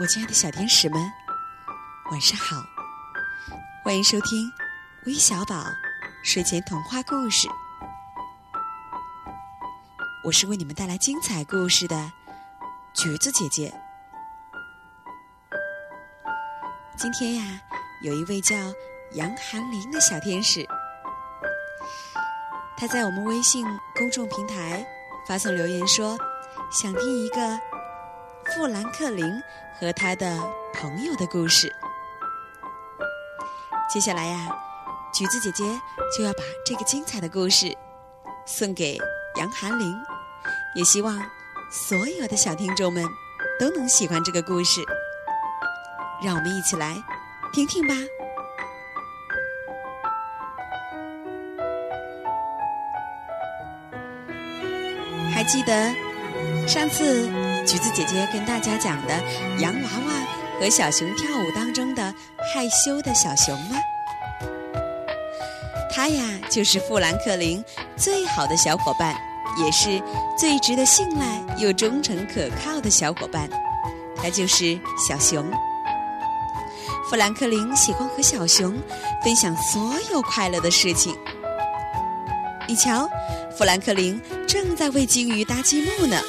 我亲爱的小天使们，晚上好！欢迎收听微小宝睡前童话故事。我是为你们带来精彩故事的橘子姐姐。今天呀，有一位叫杨寒林的小天使，他在我们微信公众平台发送留言说，想听一个。富兰克林和他的朋友的故事。接下来呀，橘子姐姐就要把这个精彩的故事送给杨寒林，也希望所有的小听众们都能喜欢这个故事。让我们一起来听听吧。还记得上次？橘子姐姐跟大家讲的洋娃娃和小熊跳舞当中的害羞的小熊吗？他呀，就是富兰克林最好的小伙伴，也是最值得信赖又忠诚可靠的小伙伴。他就是小熊。富兰克林喜欢和小熊分享所有快乐的事情。你瞧，富兰克林正在为金鱼搭积木呢。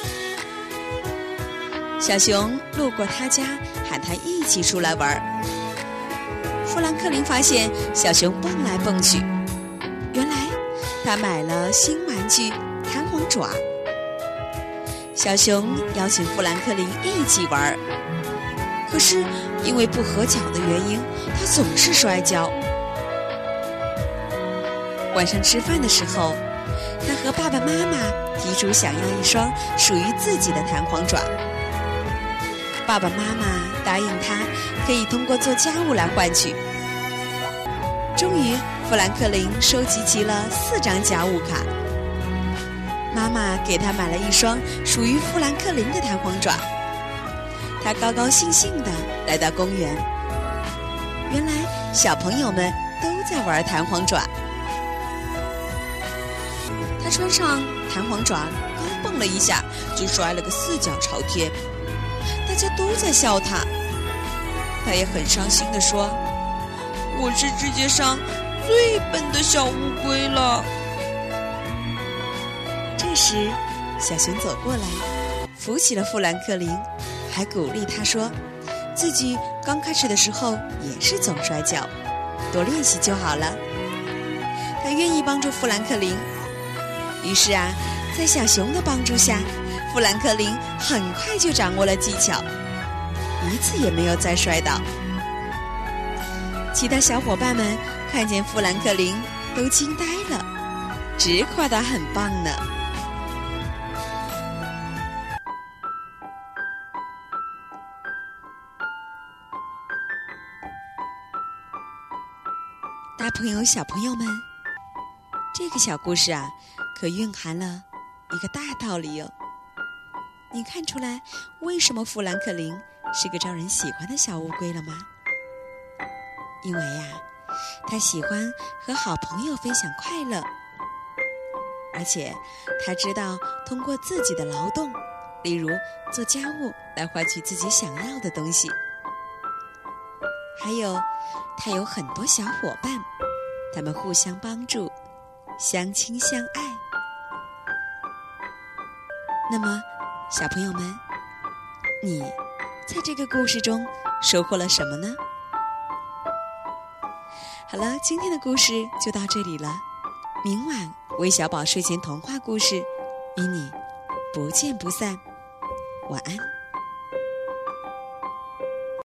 小熊路过他家，喊他一起出来玩。富兰克林发现小熊蹦来蹦去，原来他买了新玩具弹簧爪。小熊邀请富兰克林一起玩，可是因为不合脚的原因，他总是摔跤。晚上吃饭的时候，他和爸爸妈妈提出想要一双属于自己的弹簧爪。爸爸妈妈答应他，可以通过做家务来换取。终于，富兰克林收集齐了四张家务卡。妈妈给他买了一双属于富兰克林的弹簧爪。他高高兴兴地来到公园。原来，小朋友们都在玩弹簧爪。他穿上弹簧爪，刚蹦了一下，就摔了个四脚朝天。大家都在笑他，他也很伤心地说：“我是世界上最笨的小乌龟了。”这时，小熊走过来，扶起了富兰克林，还鼓励他说：“自己刚开始的时候也是总摔跤，多练习就好了。”他愿意帮助富兰克林。于是啊，在小熊的帮助下。富兰克林很快就掌握了技巧，一次也没有再摔倒。其他小伙伴们看见富兰克林都惊呆了，直夸他很棒呢。大朋友、小朋友们，这个小故事啊，可蕴含了一个大道理哟。你看出来为什么富兰克林是个招人喜欢的小乌龟了吗？因为呀，他喜欢和好朋友分享快乐，而且他知道通过自己的劳动，例如做家务，来换取自己想要的东西。还有，他有很多小伙伴，他们互相帮助，相亲相爱。那么。小朋友们，你在这个故事中收获了什么呢？好了，今天的故事就到这里了。明晚韦小宝睡前童话故事与你不见不散。晚安。